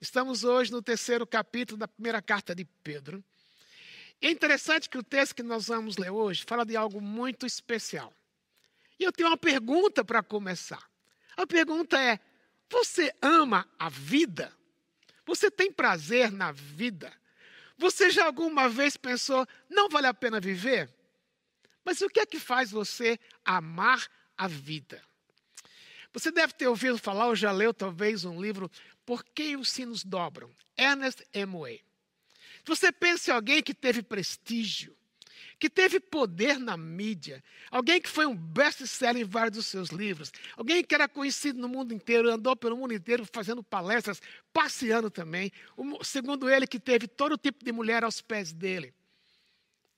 Estamos hoje no terceiro capítulo da primeira carta de Pedro. É interessante que o texto que nós vamos ler hoje fala de algo muito especial. E eu tenho uma pergunta para começar. A pergunta é: você ama a vida? Você tem prazer na vida? Você já alguma vez pensou, não vale a pena viver? Mas o que é que faz você amar a vida? Você deve ter ouvido falar, ou já leu talvez um livro, Por que os sinos dobram? Ernest Hemingway. Você pensa em alguém que teve prestígio, que teve poder na mídia, alguém que foi um best-seller em vários dos seus livros, alguém que era conhecido no mundo inteiro, andou pelo mundo inteiro fazendo palestras, passeando também, segundo ele, que teve todo tipo de mulher aos pés dele.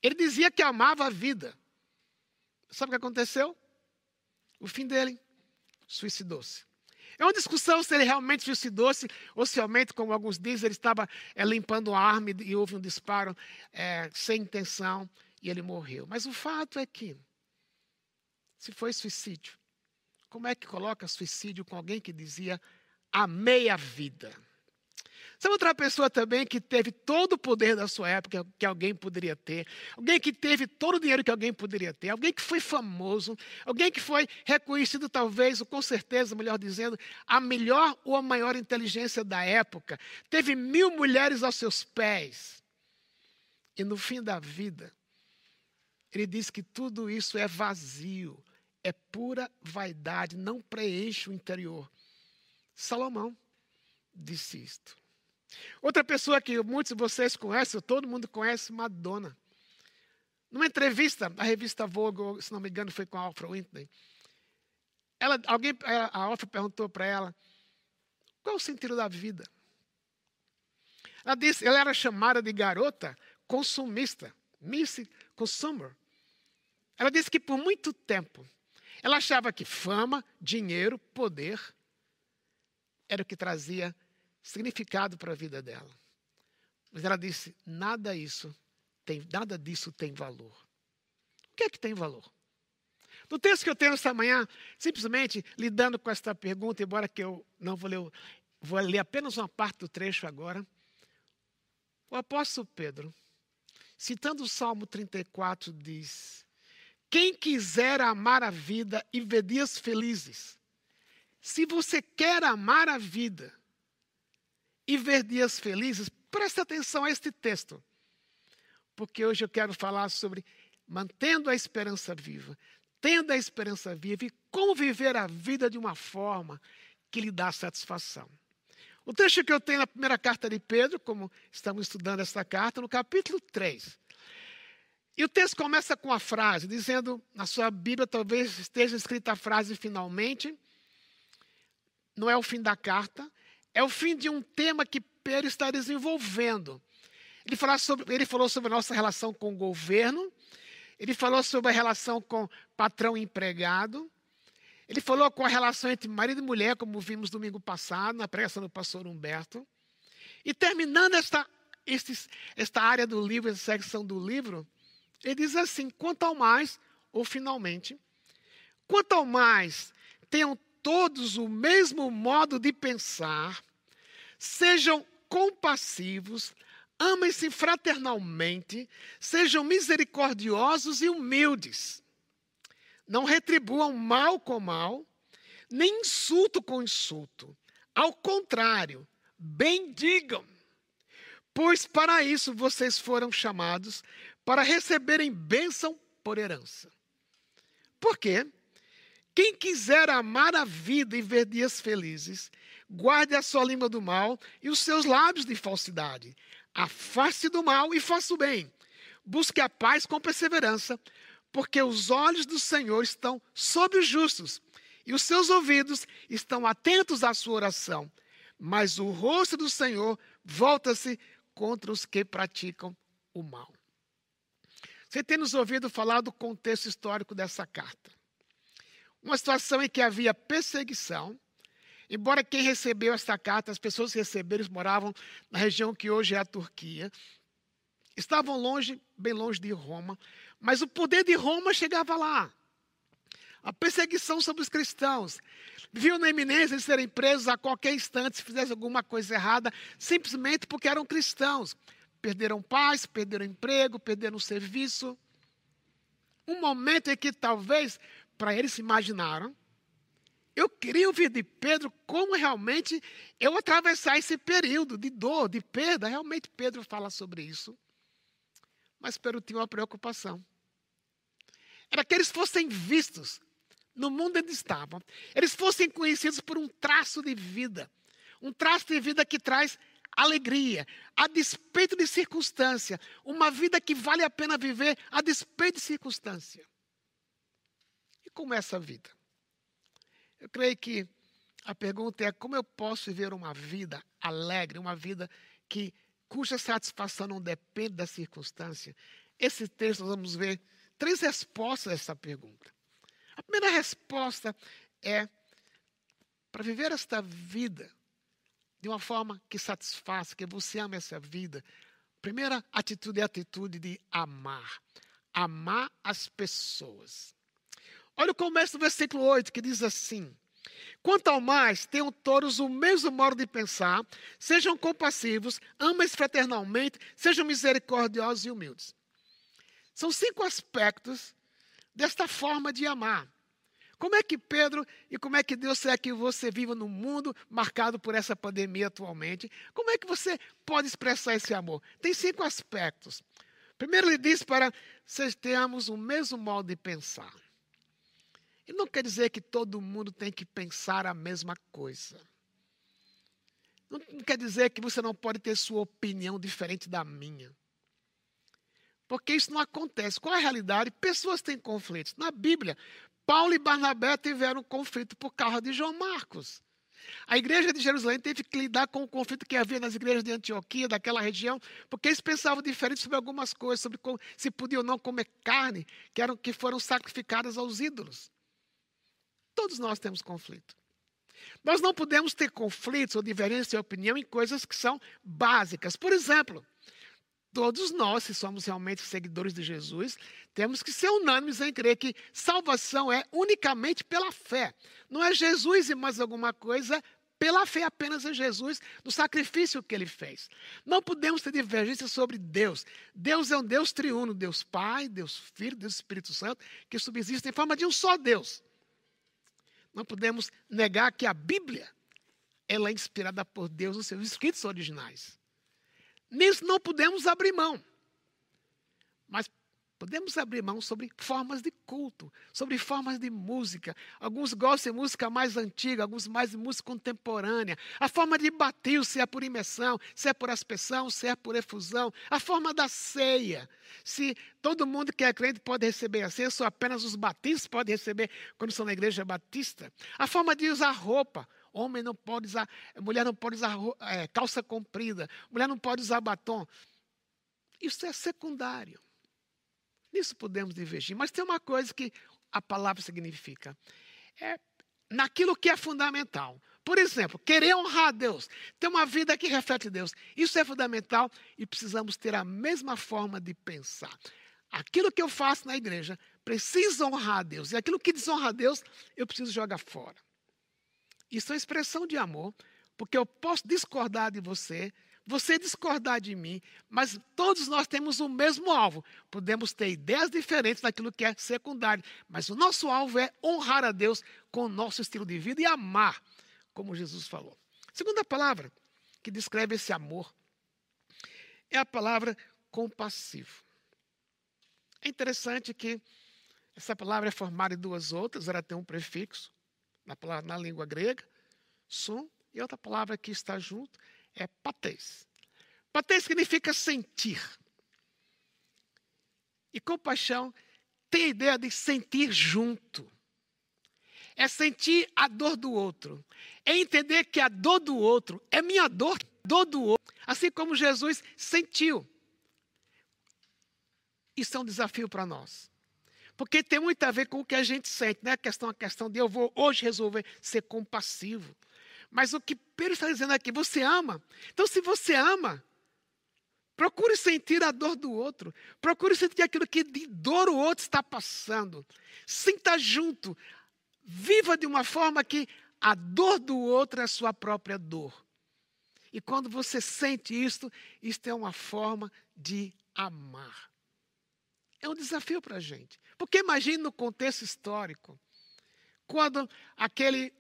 Ele dizia que amava a vida. Sabe o que aconteceu? O fim dele suicidou-se. É uma discussão se ele realmente suicidou-se ou se realmente, como alguns dizem, ele estava é, limpando a arma e houve um disparo é, sem intenção e ele morreu. Mas o fato é que, se foi suicídio, como é que coloca suicídio com alguém que dizia a vida? Sabe outra pessoa também que teve todo o poder da sua época que alguém poderia ter? Alguém que teve todo o dinheiro que alguém poderia ter? Alguém que foi famoso? Alguém que foi reconhecido, talvez, ou com certeza, melhor dizendo, a melhor ou a maior inteligência da época? Teve mil mulheres aos seus pés. E no fim da vida, ele diz que tudo isso é vazio, é pura vaidade, não preenche o interior. Salomão disse isto. Outra pessoa que muitos de vocês conhecem, todo mundo conhece, Madonna. Numa entrevista, a revista Vogue, se não me engano, foi com a Alfred Whitney. Ela, alguém, a Alfred perguntou para ela, qual é o sentido da vida? Ela disse, ela era chamada de garota consumista, Miss Consumer. Ela disse que por muito tempo ela achava que fama, dinheiro, poder era o que trazia significado para a vida dela. Mas ela disse: nada isso tem, nada disso tem valor. O que é que tem valor? No texto que eu tenho esta manhã, simplesmente lidando com esta pergunta, embora que eu não vou ler, vou ler apenas uma parte do trecho agora. O apóstolo Pedro, citando o Salmo 34, diz: Quem quiser amar a vida e ver dias felizes, se você quer amar a vida, e ver dias felizes, preste atenção a este texto. Porque hoje eu quero falar sobre mantendo a esperança viva, tendo a esperança viva e como viver a vida de uma forma que lhe dá satisfação. O texto que eu tenho na primeira carta de Pedro, como estamos estudando esta carta, no capítulo 3. E o texto começa com a frase, dizendo, na sua Bíblia talvez esteja escrita a frase finalmente, não é o fim da carta, é o fim de um tema que Pedro está desenvolvendo. Ele, falou sobre, ele falou sobre a nossa relação com o governo, ele falou sobre a relação com patrão e empregado, ele falou com a relação entre marido e mulher, como vimos domingo passado, na pregação do pastor Humberto. E terminando esta, estes, esta área do livro, essa secção do livro, ele diz assim: quanto ao mais, ou finalmente, quanto ao mais tenham todos o mesmo modo de pensar, sejam compassivos, amem-se fraternalmente, sejam misericordiosos e humildes. Não retribuam mal com mal, nem insulto com insulto. Ao contrário, bendigam. Pois para isso vocês foram chamados, para receberem bênção por herança. Por quê? Quem quiser amar a vida e ver dias felizes, guarde a sua língua do mal e os seus lábios de falsidade. Afaste do mal e faça o bem. Busque a paz com perseverança, porque os olhos do Senhor estão sobre os justos e os seus ouvidos estão atentos à sua oração. Mas o rosto do Senhor volta-se contra os que praticam o mal. Você tem nos ouvido falar do contexto histórico dessa carta. Uma situação em que havia perseguição, embora quem recebeu esta carta, as pessoas que receberam, moravam na região que hoje é a Turquia, estavam longe, bem longe de Roma, mas o poder de Roma chegava lá. a perseguição sobre os cristãos. Viu na iminência de serem presos a qualquer instante se fizesse alguma coisa errada, simplesmente porque eram cristãos. Perderam paz, perderam emprego, perderam serviço. Um momento em que talvez, para eles se imaginaram, eu queria ouvir de Pedro como realmente eu atravessar esse período de dor, de perda. Realmente Pedro fala sobre isso. Mas Pedro tinha uma preocupação. Era que eles fossem vistos no mundo onde estavam. Eles fossem conhecidos por um traço de vida. Um traço de vida que traz alegria, a despeito de circunstância. Uma vida que vale a pena viver a despeito de circunstância. Como é essa vida? Eu creio que a pergunta é como eu posso viver uma vida alegre, uma vida que cuja satisfação não depende da circunstância. Esse texto nós vamos ver três respostas a essa pergunta. A primeira resposta é para viver esta vida de uma forma que satisfaça, que você ama essa vida. Primeira atitude é a atitude de amar. Amar as pessoas. Olha o começo do versículo 8 que diz assim: Quanto ao mais, tenham todos o mesmo modo de pensar, sejam compassivos, amem fraternalmente, sejam misericordiosos e humildes. São cinco aspectos desta forma de amar. Como é que Pedro e como é que Deus quer que você viva no mundo marcado por essa pandemia atualmente? Como é que você pode expressar esse amor? Tem cinco aspectos. Primeiro, ele diz para vocês tenhamos o mesmo modo de pensar. E não quer dizer que todo mundo tem que pensar a mesma coisa. Não quer dizer que você não pode ter sua opinião diferente da minha. Porque isso não acontece. Qual é a realidade? Pessoas têm conflitos. Na Bíblia, Paulo e Barnabé tiveram conflito por causa de João Marcos. A igreja de Jerusalém teve que lidar com o conflito que havia nas igrejas de Antioquia, daquela região, porque eles pensavam diferente sobre algumas coisas, sobre se podia ou não comer carne, que, eram, que foram sacrificadas aos ídolos. Todos nós temos conflito. Nós não podemos ter conflitos ou divergência de opinião em coisas que são básicas. Por exemplo, todos nós, se somos realmente seguidores de Jesus, temos que ser unânimes em crer que salvação é unicamente pela fé. Não é Jesus e mais alguma coisa, pela fé apenas em Jesus, no sacrifício que ele fez. Não podemos ter divergência sobre Deus. Deus é um Deus triuno, Deus Pai, Deus Filho, Deus Espírito Santo, que subsiste em forma de um só Deus não podemos negar que a Bíblia ela é inspirada por Deus nos seus escritos originais. Nisso não podemos abrir mão. Mas podemos abrir mão sobre formas de culto, sobre formas de música. Alguns gostam de música mais antiga, alguns mais de música contemporânea. A forma de bater, se é por imersão, se é por aspersão, se é por efusão. A forma da ceia. Se todo mundo que é crente pode receber a ceia, só apenas os batistas podem receber quando são na igreja batista. A forma de usar roupa. Homem não pode usar, mulher não pode usar é, calça comprida, mulher não pode usar batom. Isso é secundário. Nisso podemos divergir. Mas tem uma coisa que a palavra significa. É naquilo que é fundamental. Por exemplo, querer honrar a Deus, ter uma vida que reflete Deus. Isso é fundamental e precisamos ter a mesma forma de pensar. Aquilo que eu faço na igreja precisa honrar a Deus. E aquilo que desonra a Deus, eu preciso jogar fora. Isso é expressão de amor, porque eu posso discordar de você, você discordar de mim, mas todos nós temos o mesmo alvo. Podemos ter ideias diferentes daquilo que é secundário, mas o nosso alvo é honrar a Deus com o nosso estilo de vida e amar, como Jesus falou. Segunda palavra que descreve esse amor é a palavra compassivo. É interessante que essa palavra é formada em duas outras, ela tem um prefixo na, palavra, na língua grega, sum, e outra palavra que está junto é patês. Patês significa sentir. E compaixão tem a ideia de sentir junto. É sentir a dor do outro. É entender que a dor do outro é minha dor, dor do outro. Assim como Jesus sentiu. Isso é um desafio para nós. Porque tem muito a ver com o que a gente sente, não é questão, a questão de eu vou hoje resolver ser compassivo. Mas o que Pedro está dizendo aqui, você ama. Então, se você ama, Procure sentir a dor do outro. Procure sentir aquilo que de dor o outro está passando. Sinta junto. Viva de uma forma que a dor do outro é a sua própria dor. E quando você sente isto, isto é uma forma de amar. É um desafio para a gente. Porque imagine no contexto histórico, quando aquele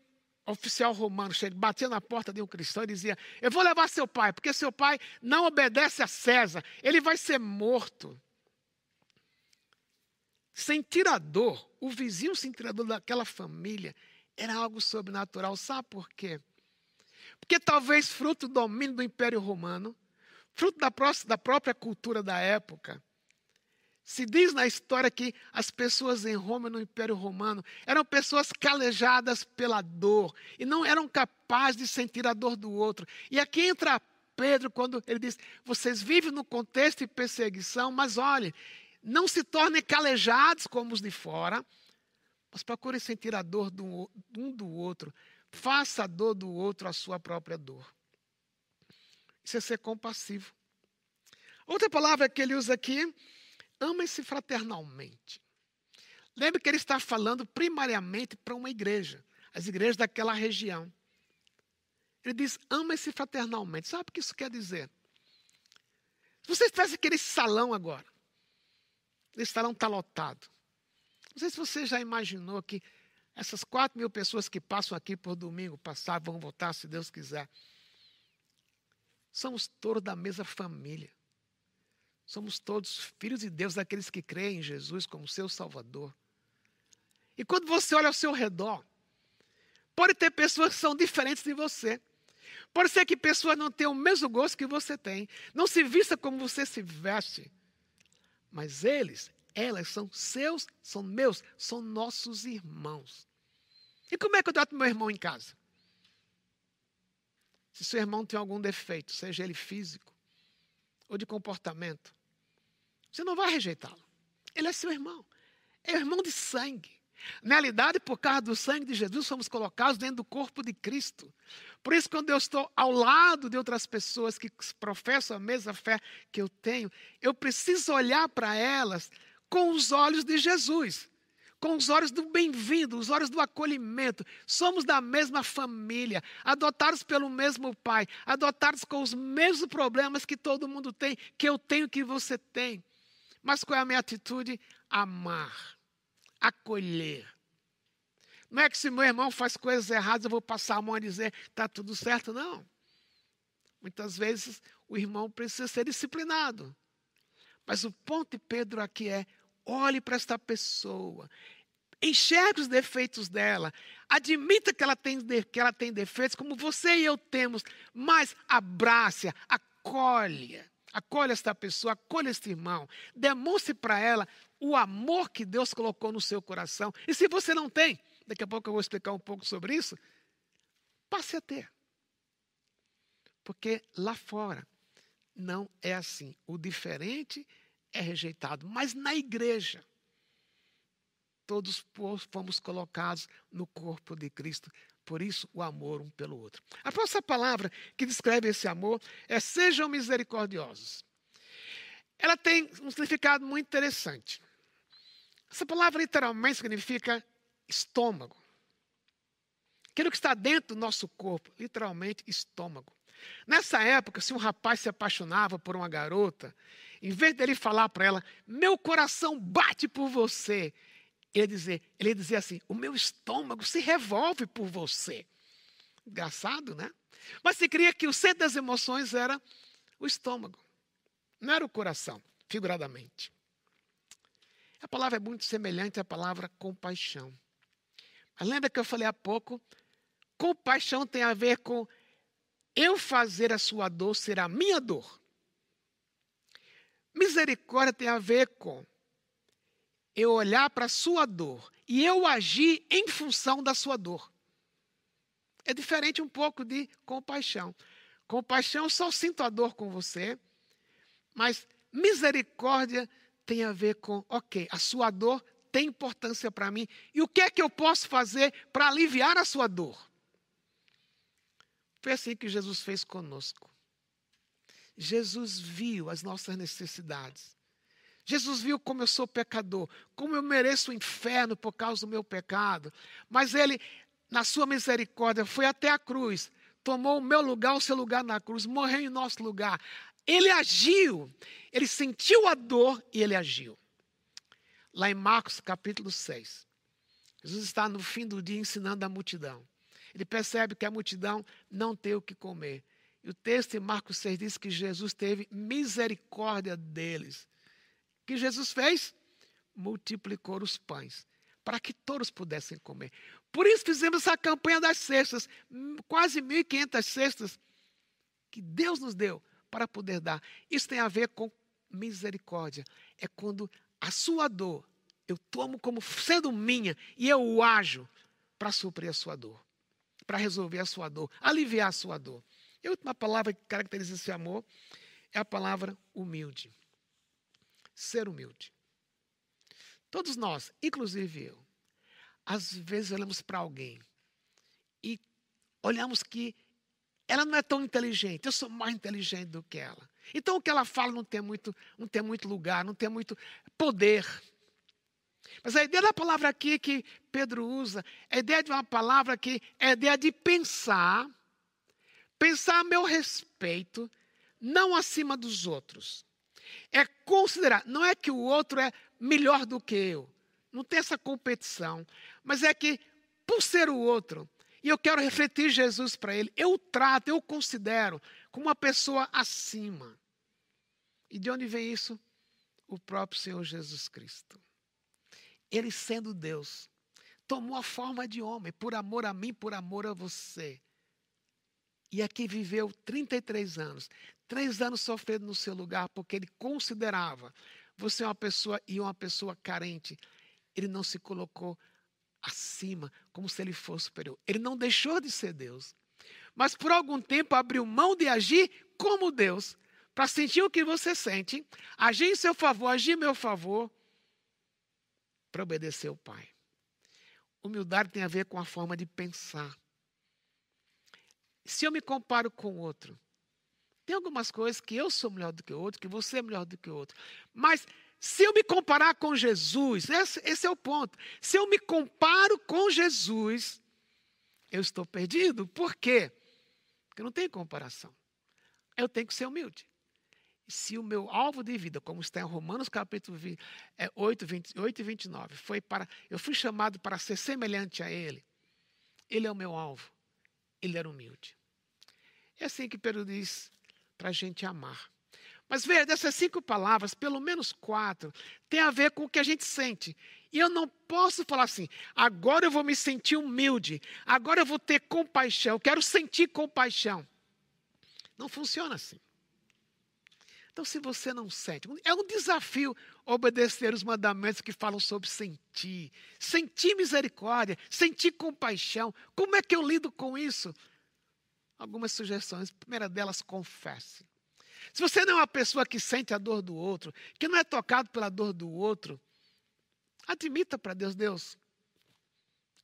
oficial romano chega, batia na porta de um cristão e dizia: Eu vou levar seu pai, porque seu pai não obedece a César, ele vai ser morto. Sentir a dor, o vizinho sentir a dor daquela família, era algo sobrenatural. Sabe por quê? Porque talvez fruto do domínio do Império Romano, fruto da própria cultura da época, se diz na história que as pessoas em Roma, no Império Romano, eram pessoas calejadas pela dor e não eram capazes de sentir a dor do outro. E aqui entra Pedro quando ele diz: vocês vivem no contexto de perseguição, mas olhe, não se tornem calejados como os de fora, mas procurem sentir a dor do, um do outro. Faça a dor do outro a sua própria dor. Isso é ser compassivo. Outra palavra que ele usa aqui Amem-se fraternalmente. Lembre que ele está falando primariamente para uma igreja, as igrejas daquela região. Ele diz: amem-se fraternalmente. Sabe o que isso quer dizer? Se você estivesse aquele salão agora, esse salão está lotado. Não sei se você já imaginou que essas quatro mil pessoas que passam aqui por domingo passar vão voltar, se Deus quiser. Somos todos da mesma família. Somos todos filhos de Deus, daqueles que creem em Jesus como seu Salvador. E quando você olha ao seu redor, pode ter pessoas que são diferentes de você. Pode ser que pessoas não tenham o mesmo gosto que você tem, não se vista como você se veste. Mas eles, elas são seus, são meus, são nossos irmãos. E como é que eu trato meu irmão em casa? Se seu irmão tem algum defeito, seja ele físico ou de comportamento, você não vai rejeitá-lo. Ele é seu irmão. É irmão de sangue. Na realidade, por causa do sangue de Jesus, somos colocados dentro do corpo de Cristo. Por isso, quando eu estou ao lado de outras pessoas que professam a mesma fé que eu tenho, eu preciso olhar para elas com os olhos de Jesus, com os olhos do bem-vindo, os olhos do acolhimento. Somos da mesma família, adotados pelo mesmo pai, adotados com os mesmos problemas que todo mundo tem, que eu tenho, que você tem. Mas qual é a minha atitude? Amar, acolher. Não é que se meu irmão faz coisas erradas, eu vou passar a mão e dizer, está tudo certo, não. Muitas vezes o irmão precisa ser disciplinado. Mas o ponto de Pedro aqui é: olhe para esta pessoa, enxergue os defeitos dela, admita que ela tem, que ela tem defeitos, como você e eu temos, mas abrace-a, acolha. Acolha esta pessoa, acolha este irmão. Demonstre para ela o amor que Deus colocou no seu coração. E se você não tem, daqui a pouco eu vou explicar um pouco sobre isso, passe a ter. Porque lá fora não é assim. O diferente é rejeitado. Mas na igreja, todos fomos colocados no corpo de Cristo por isso, o amor um pelo outro. A próxima palavra que descreve esse amor é sejam misericordiosos. Ela tem um significado muito interessante. Essa palavra literalmente significa estômago. Aquilo que está dentro do nosso corpo, literalmente estômago. Nessa época, se um rapaz se apaixonava por uma garota, em vez dele falar para ela, meu coração bate por você, ele dizia, ele dizia assim: o meu estômago se revolve por você. Engraçado, né? Mas se cria que o centro das emoções era o estômago, não era o coração, figuradamente. A palavra é muito semelhante à palavra compaixão. Mas lembra que eu falei há pouco? Compaixão tem a ver com eu fazer a sua dor ser a minha dor. Misericórdia tem a ver com eu olhar para a sua dor e eu agir em função da sua dor. É diferente um pouco de compaixão. Compaixão, só sinto a dor com você, mas misericórdia tem a ver com, ok, a sua dor tem importância para mim, e o que é que eu posso fazer para aliviar a sua dor? Foi assim que Jesus fez conosco. Jesus viu as nossas necessidades. Jesus viu como eu sou pecador, como eu mereço o inferno por causa do meu pecado. Mas ele, na sua misericórdia, foi até a cruz, tomou o meu lugar, o seu lugar na cruz, morreu em nosso lugar. Ele agiu, ele sentiu a dor e ele agiu. Lá em Marcos capítulo 6, Jesus está no fim do dia ensinando a multidão. Ele percebe que a multidão não tem o que comer. E o texto em Marcos 6 diz que Jesus teve misericórdia deles. Que Jesus fez? Multiplicou os pães para que todos pudessem comer. Por isso fizemos essa campanha das cestas, quase 1.500 cestas que Deus nos deu para poder dar. Isso tem a ver com misericórdia. É quando a sua dor eu tomo como sendo minha e eu ajo para suprir a sua dor, para resolver a sua dor, aliviar a sua dor. E a última palavra que caracteriza esse amor é a palavra humilde. Ser humilde. Todos nós, inclusive eu, às vezes olhamos para alguém e olhamos que ela não é tão inteligente, eu sou mais inteligente do que ela. Então o que ela fala não tem muito, não tem muito lugar, não tem muito poder. Mas a ideia da palavra aqui que Pedro usa a ideia de uma palavra que é a ideia de pensar, pensar a meu respeito, não acima dos outros. É considerar, não é que o outro é melhor do que eu, não tem essa competição, mas é que, por ser o outro, e eu quero refletir Jesus para ele, eu o trato, eu o considero como uma pessoa acima. E de onde vem isso? O próprio Senhor Jesus Cristo. Ele, sendo Deus, tomou a forma de homem, por amor a mim, por amor a você. E aqui viveu 33 anos, três anos sofrendo no seu lugar, porque ele considerava você uma pessoa e uma pessoa carente. Ele não se colocou acima, como se ele fosse superior. Ele não deixou de ser Deus. Mas por algum tempo abriu mão de agir como Deus, para sentir o que você sente, agir em seu favor, agir em meu favor, para obedecer o Pai. Humildade tem a ver com a forma de pensar. Se eu me comparo com o outro, tem algumas coisas que eu sou melhor do que o outro, que você é melhor do que o outro. Mas se eu me comparar com Jesus, esse, esse, é o ponto. Se eu me comparo com Jesus, eu estou perdido. Por quê? Porque não tem comparação. Eu tenho que ser humilde se o meu alvo de vida, como está em Romanos capítulo 8, 28 e 29, foi para, eu fui chamado para ser semelhante a Ele, Ele é o meu alvo, Ele era humilde. É assim que Pedro diz para a gente amar. Mas veja, dessas cinco palavras, pelo menos quatro, tem a ver com o que a gente sente. E eu não posso falar assim, agora eu vou me sentir humilde, agora eu vou ter compaixão, eu quero sentir compaixão. Não funciona assim. Então, se você não sente, é um desafio obedecer os mandamentos que falam sobre sentir, sentir misericórdia, sentir compaixão. Como é que eu lido com isso? Algumas sugestões. A primeira delas, confesse. Se você não é uma pessoa que sente a dor do outro, que não é tocado pela dor do outro, admita para Deus, Deus,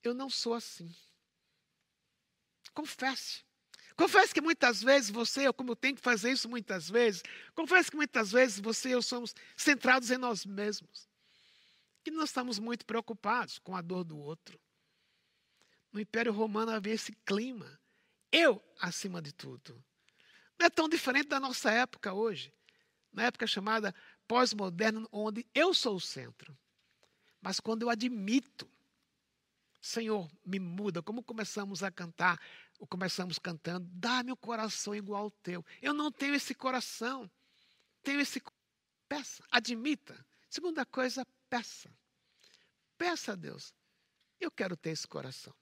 eu não sou assim. Confesse. Confesso que muitas vezes você, eu como eu tenho que fazer isso muitas vezes, confesso que muitas vezes você e eu somos centrados em nós mesmos. E nós estamos muito preocupados com a dor do outro. No Império Romano havia esse clima. Eu acima de tudo. Não é tão diferente da nossa época hoje. Na época chamada pós-moderna, onde eu sou o centro. Mas quando eu admito, Senhor, me muda, como começamos a cantar, começamos cantando, dá-me o coração igual ao teu. Eu não tenho esse coração. Tenho esse peça, admita. Segunda coisa, peça. Peça a Deus. Eu quero ter esse coração.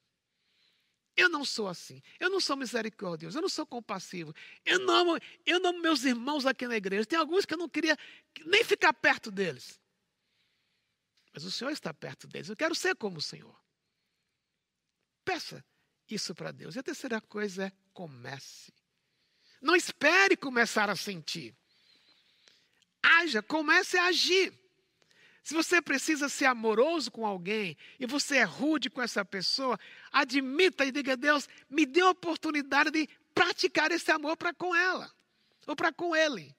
Eu não sou assim. Eu não sou misericordioso. Eu não sou compassivo. Eu não amo, eu não amo meus irmãos aqui na igreja. Tem alguns que eu não queria nem ficar perto deles. Mas o Senhor está perto deles. Eu quero ser como o Senhor. Peça isso para Deus. E a terceira coisa é comece. Não espere começar a sentir. Haja, comece a agir. Se você precisa ser amoroso com alguém e você é rude com essa pessoa, admita e diga a Deus, me dê a oportunidade de praticar esse amor para com ela. ou para com Ele.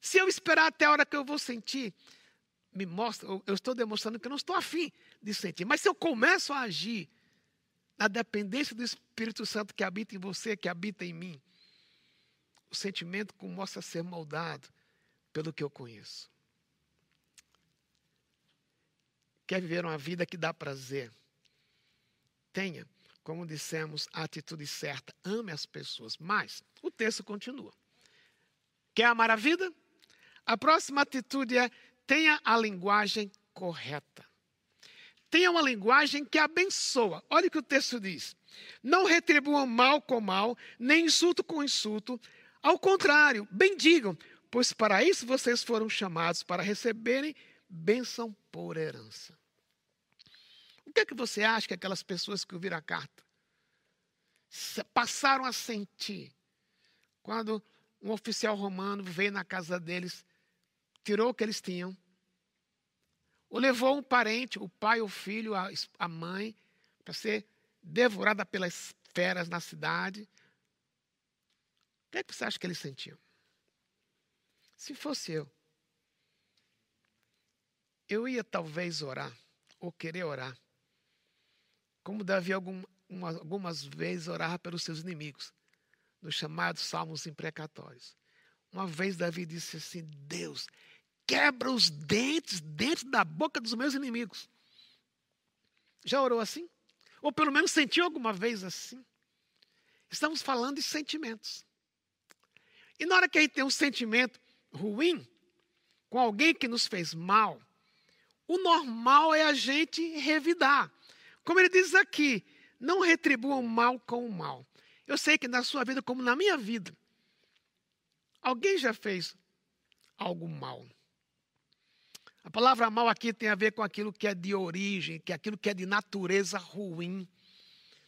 Se eu esperar até a hora que eu vou sentir, me mostra, eu estou demonstrando que eu não estou afim de sentir. Mas se eu começo a agir na dependência do Espírito Santo que habita em você, que habita em mim, o sentimento começa a ser moldado pelo que eu conheço. Quer viver uma vida que dá prazer? Tenha, como dissemos, a atitude certa. Ame as pessoas. Mas o texto continua. Quer amar a vida? A próxima atitude é tenha a linguagem correta. Tenha uma linguagem que abençoa. Olha o que o texto diz. Não retribuam mal com mal, nem insulto com insulto. Ao contrário, bendigam, pois para isso vocês foram chamados para receberem bênção por herança. O que é que você acha que aquelas pessoas que ouviram a carta passaram a sentir quando um oficial romano veio na casa deles tirou o que eles tinham, o levou um parente, o pai, o filho, a, mãe, para ser devorada pelas feras na cidade. O que, é que você acha que eles sentiam? Se fosse eu, eu ia talvez orar, ou querer orar, como Davi algum, uma, algumas vezes orava pelos seus inimigos, nos chamados salmos imprecatórios. Uma vez Davi disse assim: Deus, quebra os dentes dentro da boca dos meus inimigos. Já orou assim? Ou pelo menos sentiu alguma vez assim? Estamos falando de sentimentos. E na hora que a gente tem um sentimento ruim com alguém que nos fez mal, o normal é a gente revidar. Como ele diz aqui, não retribuam mal com o mal. Eu sei que na sua vida, como na minha vida, alguém já fez algo mal. A palavra mal aqui tem a ver com aquilo que é de origem, que é aquilo que é de natureza ruim.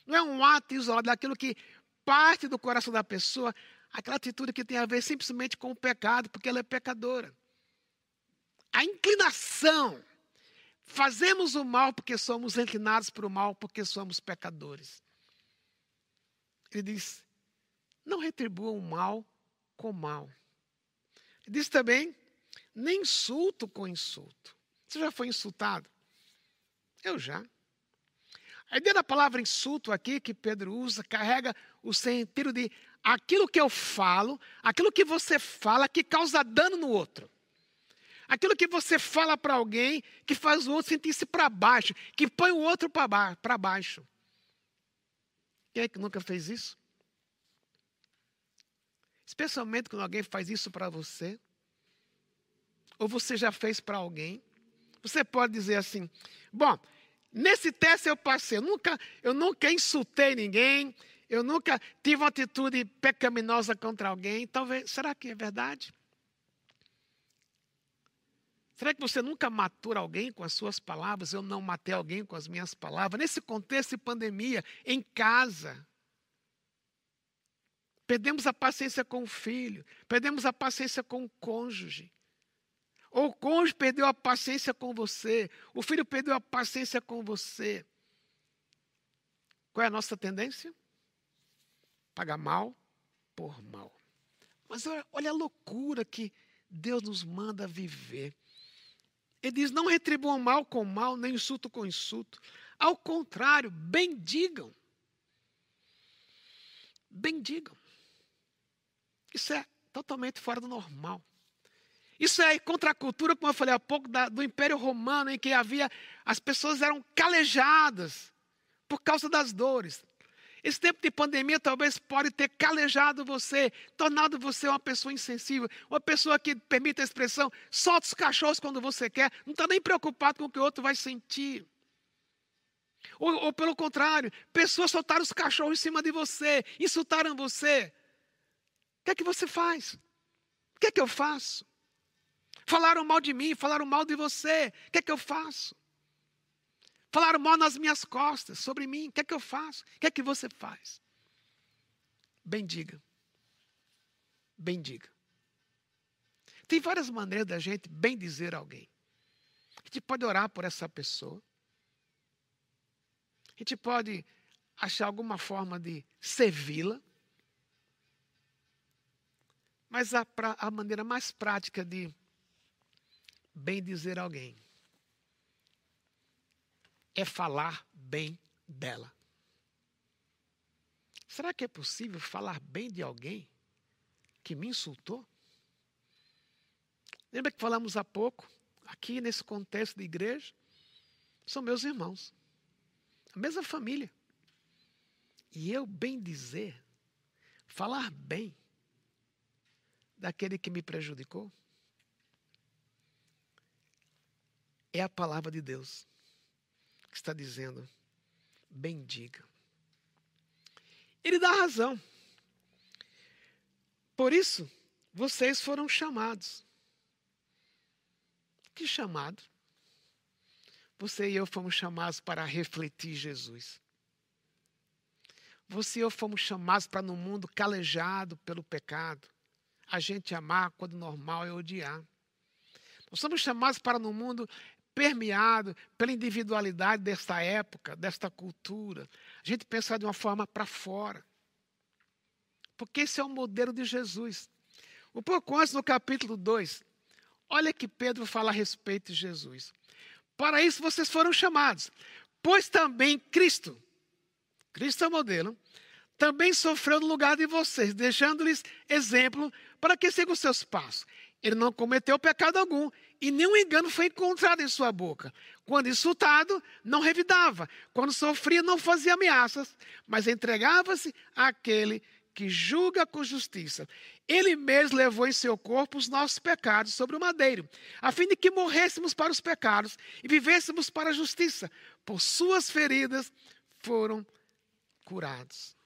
Não é um ato isolado, é aquilo que parte do coração da pessoa, aquela atitude que tem a ver simplesmente com o pecado, porque ela é pecadora. A inclinação. Fazemos o mal porque somos inclinados para o mal, porque somos pecadores. Ele diz: não retribuam o mal com mal. Ele diz também nem insulto com insulto. Você já foi insultado? Eu já. A ideia da palavra insulto aqui que Pedro usa carrega o sentido de aquilo que eu falo, aquilo que você fala que causa dano no outro. Aquilo que você fala para alguém que faz o outro sentir-se para baixo, que põe o outro para baixo. Quem é que nunca fez isso? Especialmente quando alguém faz isso para você ou você já fez para alguém. Você pode dizer assim: bom, nesse teste eu passei, eu nunca, eu nunca insultei ninguém, eu nunca tive uma atitude pecaminosa contra alguém. Talvez, será que é verdade? Será que você nunca matou alguém com as suas palavras? Eu não matei alguém com as minhas palavras. Nesse contexto de pandemia, em casa, perdemos a paciência com o filho, perdemos a paciência com o cônjuge. Ou o cônjuge perdeu a paciência com você, o filho perdeu a paciência com você. Qual é a nossa tendência? Pagar mal por mal. Mas olha a loucura que Deus nos manda viver. Ele diz: não retribuam mal com mal, nem insulto com insulto. Ao contrário, bendigam. Bendigam. Isso é totalmente fora do normal. Isso é contra a cultura, como eu falei há pouco, da, do Império Romano, em que havia, as pessoas eram calejadas por causa das dores. Esse tempo de pandemia talvez pode ter calejado você, tornado você uma pessoa insensível, uma pessoa que permite a expressão, solta os cachorros quando você quer, não está nem preocupado com o que o outro vai sentir. Ou, ou, pelo contrário, pessoas soltaram os cachorros em cima de você, insultaram você. O que é que você faz? O que é que eu faço? Falaram mal de mim, falaram mal de você. O que é que eu faço? Falaram mal nas minhas costas, sobre mim. O que é que eu faço? O que é que você faz? Bendiga. Bendiga. Tem várias maneiras da gente bem dizer alguém. A gente pode orar por essa pessoa. A gente pode achar alguma forma de servi-la. Mas a, a maneira mais prática de bem dizer alguém é falar bem dela. Será que é possível falar bem de alguém que me insultou? Lembra que falamos há pouco, aqui nesse contexto de igreja? São meus irmãos, a mesma família. E eu bem dizer, falar bem daquele que me prejudicou, é a palavra de Deus que está dizendo: bendiga. Ele dá razão. Por isso, vocês foram chamados. Que chamado? Você e eu fomos chamados para refletir Jesus. Você e eu fomos chamados para, no mundo calejado pelo pecado, a gente amar quando normal é odiar. Nós somos chamados para, no mundo permeado pela individualidade desta época, desta cultura, a gente pensar de uma forma para fora. Porque esse é o modelo de Jesus. Um pouco antes, no capítulo 2, olha que Pedro fala a respeito de Jesus. Para isso vocês foram chamados, pois também Cristo, Cristo é o modelo, também sofreu no lugar de vocês, deixando-lhes exemplo para que sigam os seus passos. Ele não cometeu pecado algum e nenhum engano foi encontrado em sua boca. Quando insultado, não revidava. Quando sofria, não fazia ameaças, mas entregava-se àquele que julga com justiça. Ele mesmo levou em seu corpo os nossos pecados sobre o madeiro, a fim de que morrêssemos para os pecados e vivêssemos para a justiça. Por suas feridas foram curados.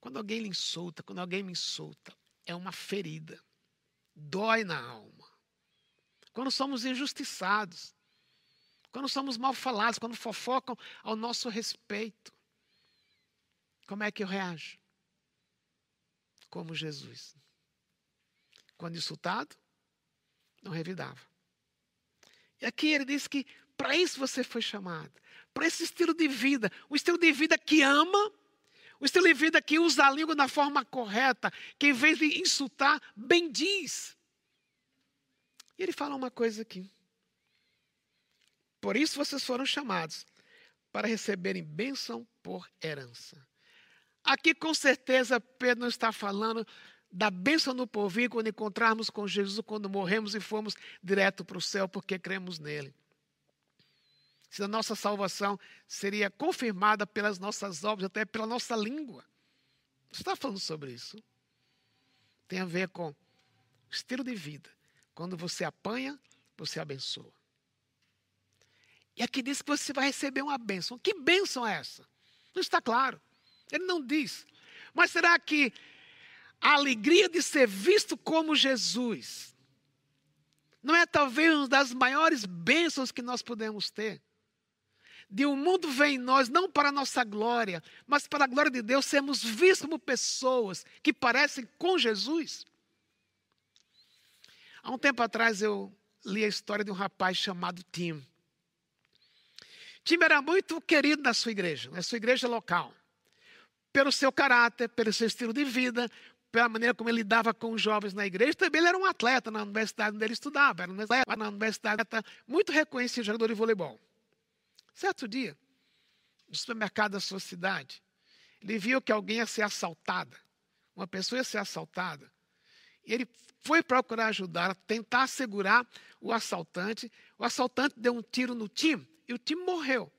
Quando alguém lhe insulta, quando alguém me insulta, é uma ferida. Dói na alma. Quando somos injustiçados, quando somos mal falados, quando fofocam ao nosso respeito. Como é que eu reajo? Como Jesus. Quando insultado, não revidava. E aqui ele diz que para isso você foi chamado. Para esse estilo de vida. Um estilo de vida que ama, um estilo de vida que usa a língua da forma correta, que em vez de insultar, bendiz. E ele fala uma coisa aqui. Por isso vocês foram chamados para receberem bênção por herança. Aqui, com certeza, Pedro não está falando da bênção no porvir quando encontrarmos com Jesus, quando morremos e formos direto para o céu porque cremos nele. Se a nossa salvação seria confirmada pelas nossas obras, até pela nossa língua. Você está falando sobre isso? Tem a ver com estilo de vida. Quando você apanha, você abençoa. E aqui diz que você vai receber uma bênção. Que bênção é essa? Não está claro. Ele não diz. Mas será que a alegria de ser visto como Jesus não é talvez uma das maiores bênçãos que nós podemos ter? De o um mundo ver em nós, não para a nossa glória, mas para a glória de Deus, sermos vistos como pessoas que parecem com Jesus. Há um tempo atrás eu li a história de um rapaz chamado Tim. Tim era muito querido na sua igreja, na sua igreja local pelo seu caráter, pelo seu estilo de vida, pela maneira como ele lidava com os jovens na igreja. Também ele era um atleta na universidade onde ele estudava. Era na universidade muito reconhecido jogador de voleibol. Certo dia, no supermercado da sua cidade, ele viu que alguém ia ser assaltada. Uma pessoa ia ser assaltada. E ele foi procurar ajudar, tentar segurar o assaltante. O assaltante deu um tiro no time e o time morreu.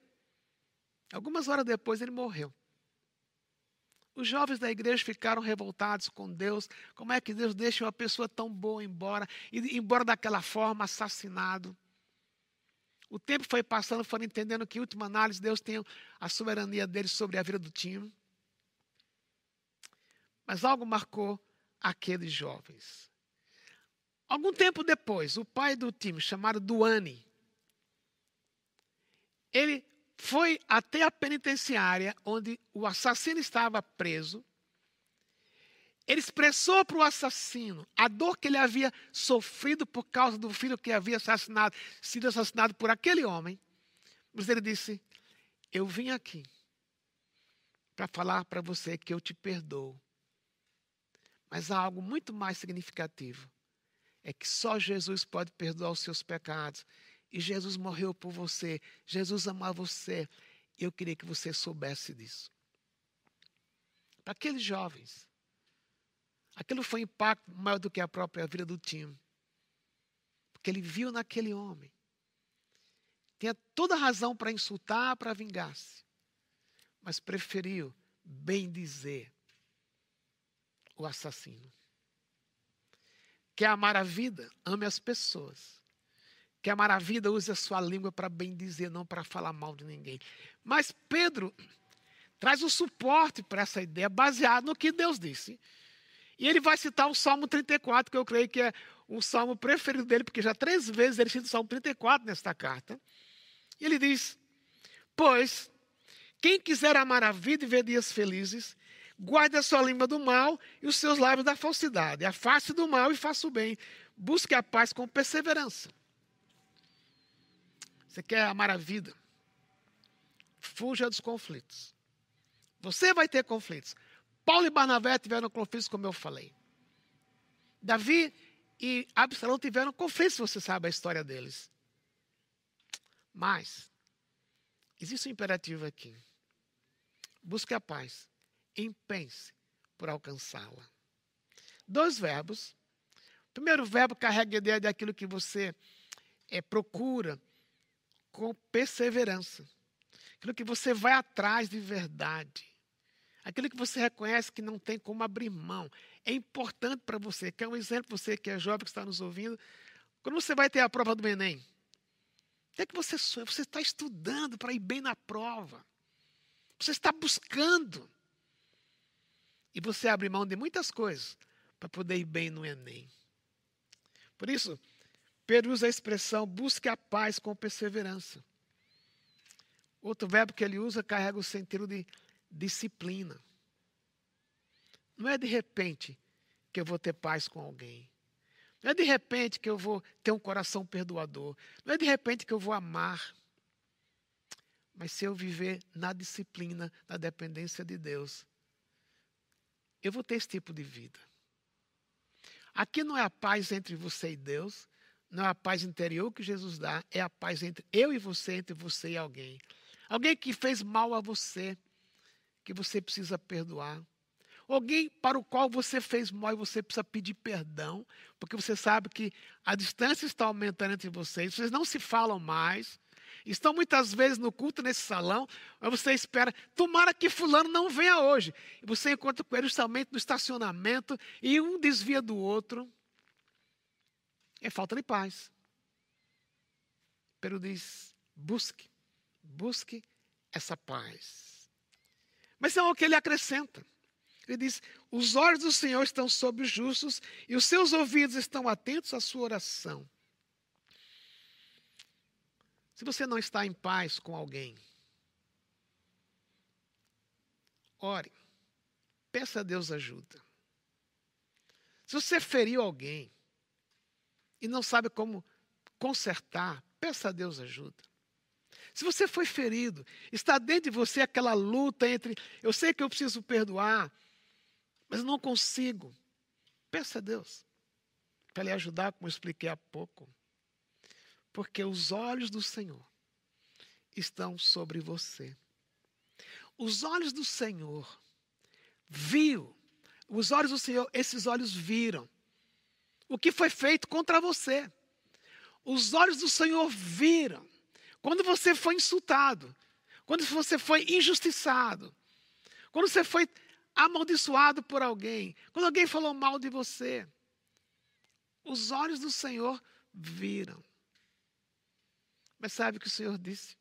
Algumas horas depois ele morreu. Os jovens da igreja ficaram revoltados com Deus. Como é que Deus deixa uma pessoa tão boa embora, e embora daquela forma, assassinado? O tempo foi passando, foram entendendo que, em última análise, Deus tem a soberania dele sobre a vida do time. Mas algo marcou aqueles jovens. Algum tempo depois, o pai do time, chamado Duane, ele foi até a penitenciária onde o assassino estava preso. Ele expressou para o assassino a dor que ele havia sofrido por causa do filho que havia assassinado, sido assassinado por aquele homem. Mas ele disse: Eu vim aqui para falar para você que eu te perdoo. Mas há algo muito mais significativo. É que só Jesus pode perdoar os seus pecados. E Jesus morreu por você. Jesus ama você. Eu queria que você soubesse disso. Para aqueles jovens, aquilo foi um impacto maior do que a própria vida do time. Porque ele viu naquele homem. Tinha toda razão para insultar, para vingar-se. Mas preferiu bem dizer o assassino. Quer amar a vida? Ame as pessoas. Quer amar a vida? Use a sua língua para bem dizer, não para falar mal de ninguém. Mas Pedro traz o suporte para essa ideia, baseado no que Deus disse. E ele vai citar o Salmo 34, que eu creio que é o salmo preferido dele, porque já três vezes ele cita o Salmo 34 nesta carta. E ele diz: Pois, quem quiser amar a vida e ver dias felizes, guarde a sua língua do mal e os seus lábios da falsidade. Afaste do mal e faça o bem. Busque a paz com perseverança. Você quer amar a vida? Fuja dos conflitos. Você vai ter conflitos. Paulo e Barnabé tiveram conflitos, como eu falei. Davi e Absalão tiveram conflitos, você sabe a história deles. Mas, existe um imperativo aqui. Busque a paz. Empenhe-se por alcançá-la. Dois verbos. O primeiro verbo carrega a ideia daquilo que você é, procura com perseverança. Aquilo que você vai atrás de verdade. Aquilo que você reconhece que não tem como abrir mão. É importante para você. Quer um exemplo, você que é jovem, que está nos ouvindo. Quando você vai ter a prova do Enem, o que é que você sonha? Você está estudando para ir bem na prova. Você está buscando. E você abre mão de muitas coisas para poder ir bem no Enem. Por isso, Pedro usa a expressão busque a paz com perseverança. Outro verbo que ele usa carrega o sentido de disciplina. Não é de repente que eu vou ter paz com alguém. Não é de repente que eu vou ter um coração perdoador. Não é de repente que eu vou amar. Mas se eu viver na disciplina, na dependência de Deus, eu vou ter esse tipo de vida. Aqui não é a paz entre você e Deus, não é a paz interior que Jesus dá, é a paz entre eu e você, entre você e alguém. Alguém que fez mal a você, que você precisa perdoar. Alguém para o qual você fez mal e você precisa pedir perdão, porque você sabe que a distância está aumentando entre vocês, vocês não se falam mais. Estão muitas vezes no culto nesse salão, mas você espera, tomara que fulano não venha hoje. E você encontra com ele justamente no estacionamento e um desvia do outro. É falta de paz. Pero diz: busque, busque essa paz. Mas é o que ele acrescenta. Ele diz: os olhos do Senhor estão sobre os justos e os seus ouvidos estão atentos à sua oração. Se você não está em paz com alguém, ore, peça a Deus ajuda. Se você feriu alguém, e não sabe como consertar, peça a Deus ajuda. Se você foi ferido, está dentro de você aquela luta entre eu sei que eu preciso perdoar, mas não consigo. Peça a Deus para lhe ajudar, como eu expliquei há pouco. Porque os olhos do Senhor estão sobre você. Os olhos do Senhor viu, os olhos do Senhor, esses olhos viram o que foi feito contra você. Os olhos do Senhor viram quando você foi insultado, quando você foi injustiçado, quando você foi amaldiçoado por alguém, quando alguém falou mal de você. Os olhos do Senhor viram. Mas sabe o que o Senhor disse?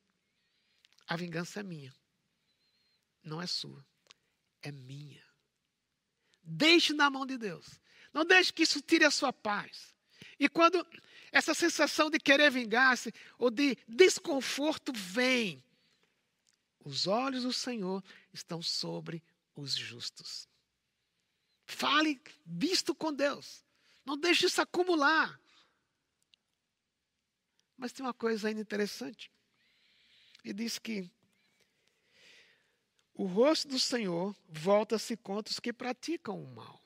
A vingança é minha, não é sua, é minha. Deixe na mão de Deus. Não deixe que isso tire a sua paz. E quando essa sensação de querer vingar-se ou de desconforto vem, os olhos do Senhor estão sobre os justos. Fale visto com Deus. Não deixe isso acumular. Mas tem uma coisa ainda interessante. Ele diz que o rosto do Senhor volta-se contra os que praticam o mal.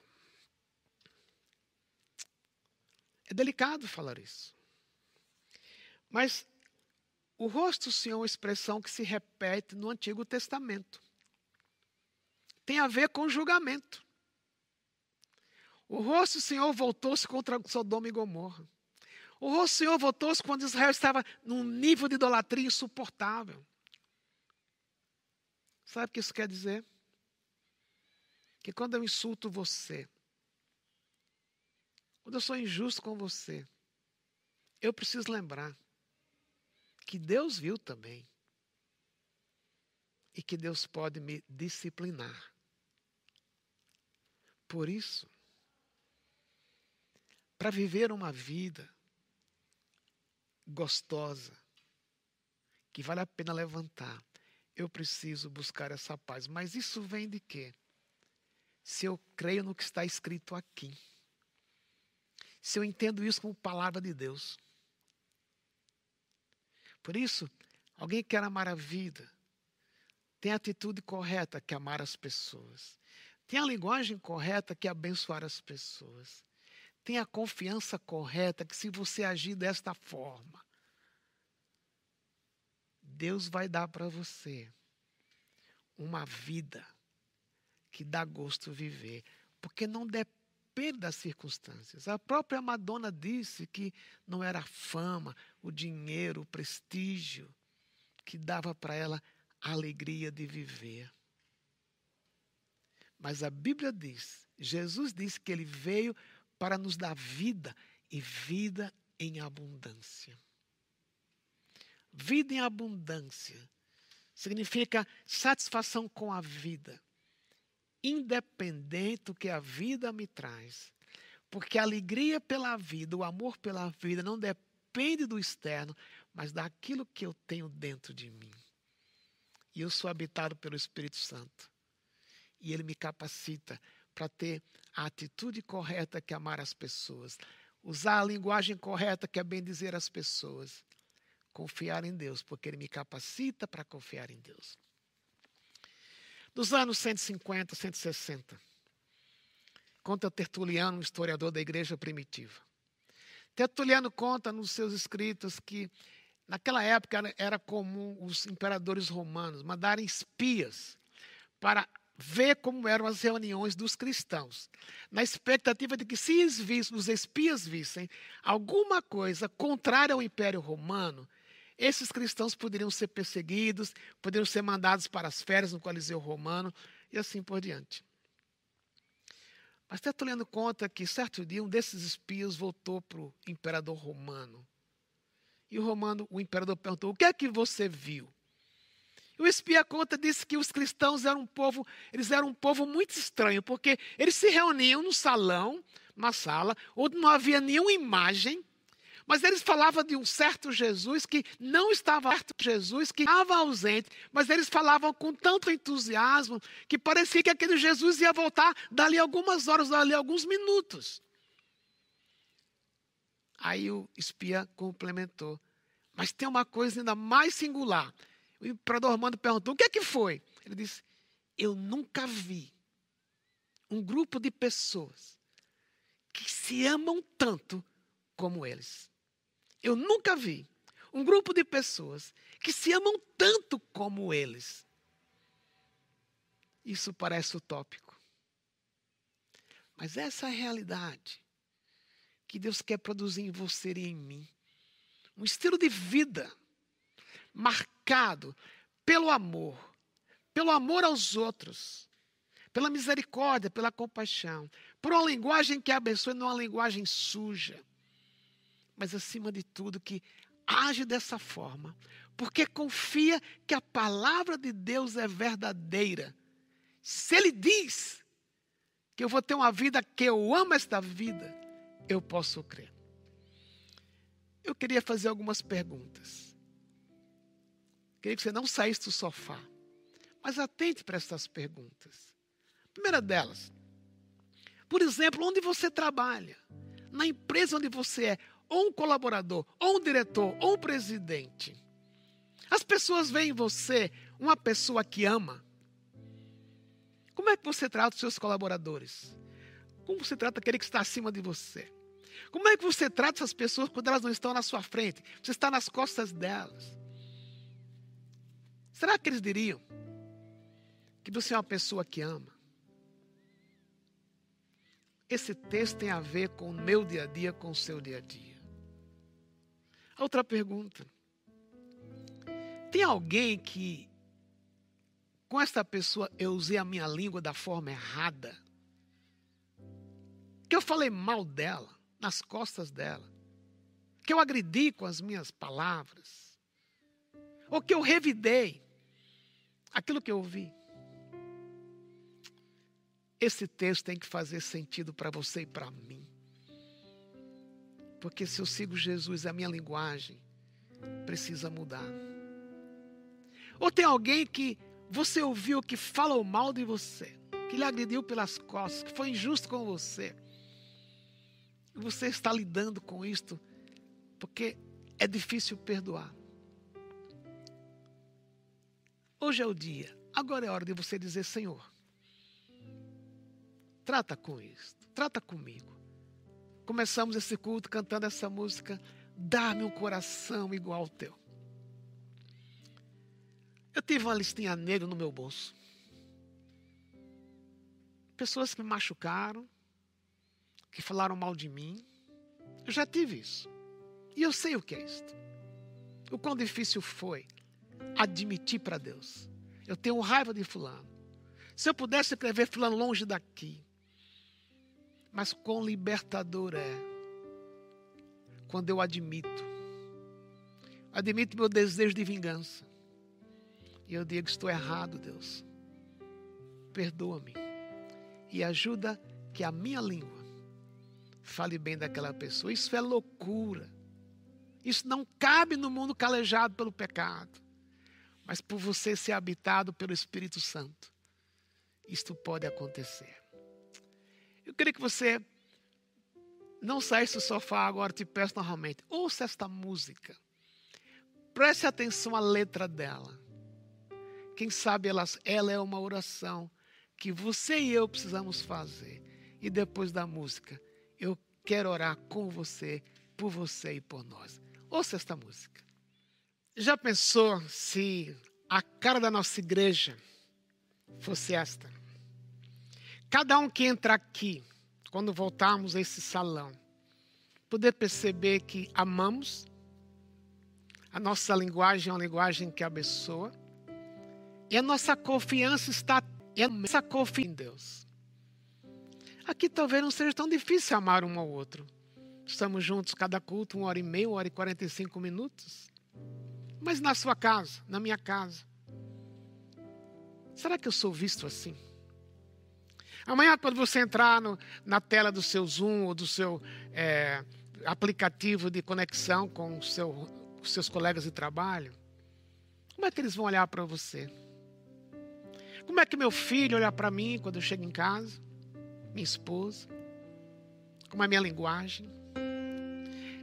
É delicado falar isso. Mas o rosto do Senhor é uma expressão que se repete no Antigo Testamento. Tem a ver com julgamento. O rosto do Senhor voltou-se contra Sodoma e Gomorra. O do Senhor voltou-se quando Israel estava num nível de idolatria insuportável. Sabe o que isso quer dizer? Que quando eu insulto você, quando eu sou injusto com você, eu preciso lembrar que Deus viu também e que Deus pode me disciplinar. Por isso, para viver uma vida gostosa, que vale a pena levantar, eu preciso buscar essa paz. Mas isso vem de quê? Se eu creio no que está escrito aqui. Se eu entendo isso como palavra de Deus. Por isso, alguém que quer amar a vida, tem a atitude correta que amar as pessoas. Tem a linguagem correta que abençoar as pessoas. Tem a confiança correta que se você agir desta forma, Deus vai dar para você uma vida que dá gosto viver, porque não depende das circunstâncias. A própria Madonna disse que não era a fama, o dinheiro, o prestígio que dava para ela a alegria de viver. Mas a Bíblia diz, Jesus disse que ele veio para nos dar vida e vida em abundância. Vida em abundância significa satisfação com a vida, independente do que a vida me traz. Porque a alegria pela vida, o amor pela vida não depende do externo, mas daquilo que eu tenho dentro de mim. E eu sou habitado pelo Espírito Santo. E ele me capacita para ter a atitude correta que é amar as pessoas, usar a linguagem correta que é bem dizer as pessoas, confiar em Deus, porque Ele me capacita para confiar em Deus. Dos anos 150, 160, conta Tertuliano, um historiador da igreja primitiva. Tertuliano conta nos seus escritos que naquela época era comum os imperadores romanos mandarem espias para ver como eram as reuniões dos cristãos, na expectativa de que, se os espias vissem alguma coisa contrária ao Império Romano, esses cristãos poderiam ser perseguidos, poderiam ser mandados para as férias no Coliseu Romano e assim por diante. Mas Tertuliano conta que, certo dia, um desses espias voltou para o imperador romano. E o romano, o imperador perguntou: O que é que você viu? O espia conta disse que os cristãos eram um povo, eles eram um povo muito estranho, porque eles se reuniam no salão, uma sala, onde não havia nenhuma imagem, mas eles falavam de um certo Jesus que não estava certo Jesus, que estava ausente, mas eles falavam com tanto entusiasmo que parecia que aquele Jesus ia voltar dali algumas horas, dali alguns minutos. Aí o espia complementou. Mas tem uma coisa ainda mais singular. O imperador Romano perguntou: o que é que foi? Ele disse: Eu nunca vi um grupo de pessoas que se amam tanto como eles. Eu nunca vi um grupo de pessoas que se amam tanto como eles. Isso parece utópico. Mas essa é a realidade que Deus quer produzir em você e em mim. Um estilo de vida marcado pelo amor, pelo amor aos outros, pela misericórdia, pela compaixão, por uma linguagem que abençoe, não uma linguagem suja, mas acima de tudo que age dessa forma, porque confia que a palavra de Deus é verdadeira. Se Ele diz que eu vou ter uma vida que eu amo esta vida, eu posso crer. Eu queria fazer algumas perguntas. Queria que você não saísse do sofá. Mas atente para essas perguntas. primeira delas, por exemplo, onde você trabalha, na empresa onde você é, ou um colaborador, ou um diretor, ou um presidente. As pessoas veem em você uma pessoa que ama. Como é que você trata os seus colaboradores? Como você trata aquele que está acima de você? Como é que você trata essas pessoas quando elas não estão na sua frente? Você está nas costas delas. Será que eles diriam que você é uma pessoa que ama? Esse texto tem a ver com o meu dia a dia, com o seu dia a dia. Outra pergunta. Tem alguém que, com esta pessoa, eu usei a minha língua da forma errada? Que eu falei mal dela, nas costas dela? Que eu agredi com as minhas palavras? Ou que eu revidei aquilo que eu ouvi? Esse texto tem que fazer sentido para você e para mim. Porque se eu sigo Jesus, a minha linguagem precisa mudar. Ou tem alguém que você ouviu que falou mal de você, que lhe agrediu pelas costas, que foi injusto com você. E você está lidando com isto porque é difícil perdoar. Hoje é o dia. Agora é hora de você dizer: Senhor, trata com isto, trata comigo. Começamos esse culto cantando essa música. Dá-me um coração igual ao teu. Eu tive uma listinha negra no meu bolso. Pessoas que me machucaram, que falaram mal de mim. Eu já tive isso. E eu sei o que é isto. O quão difícil foi admitir para Deus. Eu tenho raiva de fulano. Se eu pudesse escrever fulano longe daqui. Mas quão libertador é quando eu admito. Admito meu desejo de vingança. E eu digo: estou errado, Deus. Perdoa-me. E ajuda que a minha língua fale bem daquela pessoa. Isso é loucura. Isso não cabe no mundo calejado pelo pecado. Mas por você ser habitado pelo Espírito Santo, isto pode acontecer. Eu queria que você não saísse do sofá agora, te peço novamente. Ouça esta música. Preste atenção à letra dela. Quem sabe ela, ela é uma oração que você e eu precisamos fazer. E depois da música, eu quero orar com você, por você e por nós. Ouça esta música. Já pensou se a cara da nossa igreja fosse esta? Cada um que entra aqui, quando voltarmos a esse salão, poder perceber que amamos, a nossa linguagem é uma linguagem que abençoa, e a nossa confiança está e confiança em Deus. Aqui talvez não seja tão difícil amar um ao outro. Estamos juntos cada culto, uma hora e meia, uma hora e quarenta e cinco minutos. Mas na sua casa, na minha casa, será que eu sou visto assim? Amanhã, quando você entrar no, na tela do seu Zoom ou do seu é, aplicativo de conexão com, seu, com seus colegas de trabalho, como é que eles vão olhar para você? Como é que meu filho olha para mim quando eu chego em casa? Minha esposa? Como é a minha linguagem?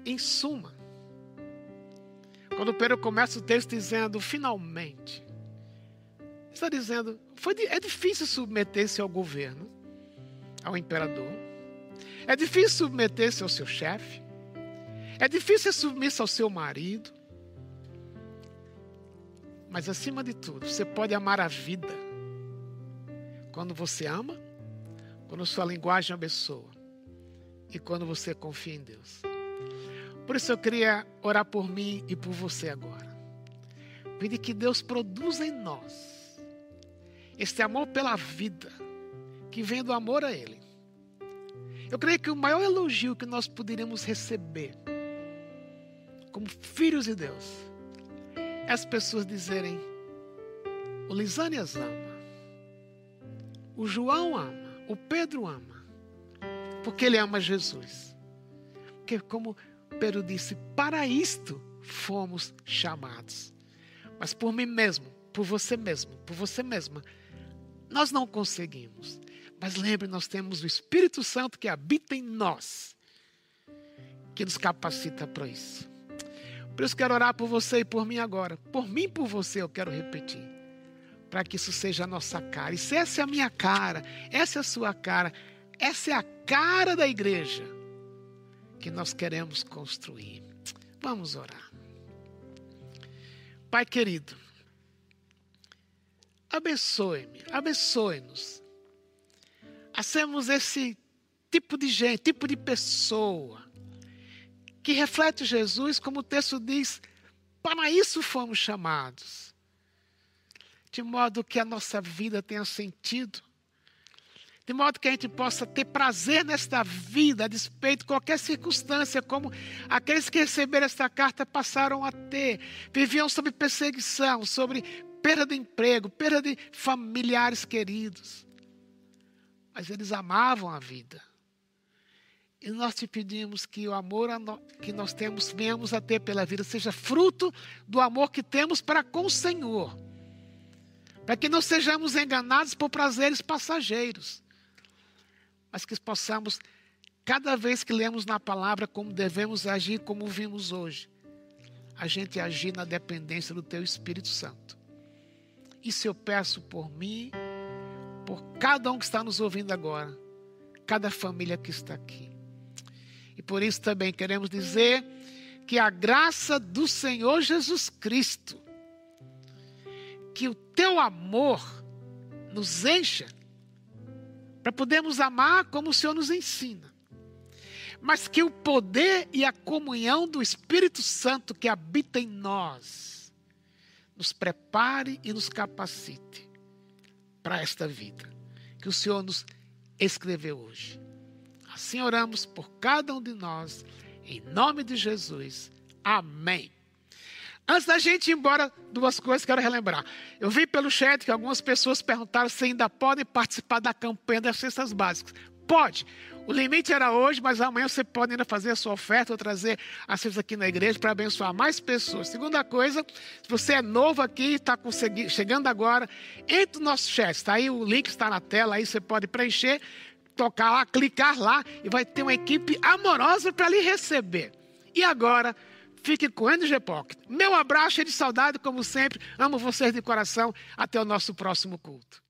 Em suma, quando Pedro começa o texto dizendo, finalmente, está dizendo, foi, é difícil submeter-se ao governo, ao imperador. É difícil submeter-se ao seu chefe. É difícil submeter-se ao seu marido. Mas acima de tudo, você pode amar a vida quando você ama, quando sua linguagem abençoa e quando você confia em Deus. Por isso eu queria orar por mim e por você agora. Pedir que Deus produza em nós este amor pela vida que vem do amor a Ele. Eu creio que o maior elogio que nós poderíamos receber como filhos de Deus é as pessoas dizerem: o Lisânias ama o João ama, o Pedro ama, porque ele ama Jesus. Porque, como Pedro disse, para isto fomos chamados. Mas por mim mesmo, por você mesmo, por você mesma, nós não conseguimos. Mas lembre, nós temos o Espírito Santo que habita em nós, que nos capacita para isso. Por isso quero orar por você e por mim agora. Por mim e por você eu quero repetir para que isso seja a nossa cara. E se essa é a minha cara, essa é a sua cara, essa é a cara da igreja, que nós queremos construir. Vamos orar. Pai querido, abençoe-me, abençoe-nos a sermos esse tipo de gente, tipo de pessoa que reflete Jesus, como o texto diz, para isso fomos chamados. De modo que a nossa vida tenha sentido, de modo que a gente possa ter prazer nesta vida, a despeito de qualquer circunstância, como aqueles que receberam esta carta passaram a ter. Viviam sob perseguição, sobre perda de emprego, perda de familiares queridos. Mas eles amavam a vida. E nós te pedimos que o amor que nós temos, venhamos a ter pela vida, seja fruto do amor que temos para com o Senhor. Para que não sejamos enganados por prazeres passageiros mas que possamos, cada vez que lemos na palavra como devemos agir, como vimos hoje, a gente agir na dependência do Teu Espírito Santo. Isso eu peço por mim, por cada um que está nos ouvindo agora, cada família que está aqui. E por isso também queremos dizer que a graça do Senhor Jesus Cristo, que o teu amor nos encha para podermos amar como o Senhor nos ensina. Mas que o poder e a comunhão do Espírito Santo que habita em nós nos prepare e nos capacite para esta vida que o Senhor nos escreveu hoje. Assim oramos por cada um de nós, em nome de Jesus. Amém. Antes da gente ir embora, duas coisas que quero relembrar. Eu vi pelo chat que algumas pessoas perguntaram se ainda podem participar da campanha das cestas básicas. Pode. O limite era hoje, mas amanhã você pode ainda fazer a sua oferta ou trazer as cestas aqui na igreja para abençoar mais pessoas. Segunda coisa, se você é novo aqui, está chegando agora, entre no nosso chat. Está aí, o link está na tela, aí você pode preencher, tocar lá, clicar lá e vai ter uma equipe amorosa para lhe receber. E agora, Fique com NG Pocket. Meu abraço é de saudade, como sempre. Amo vocês de coração. Até o nosso próximo culto.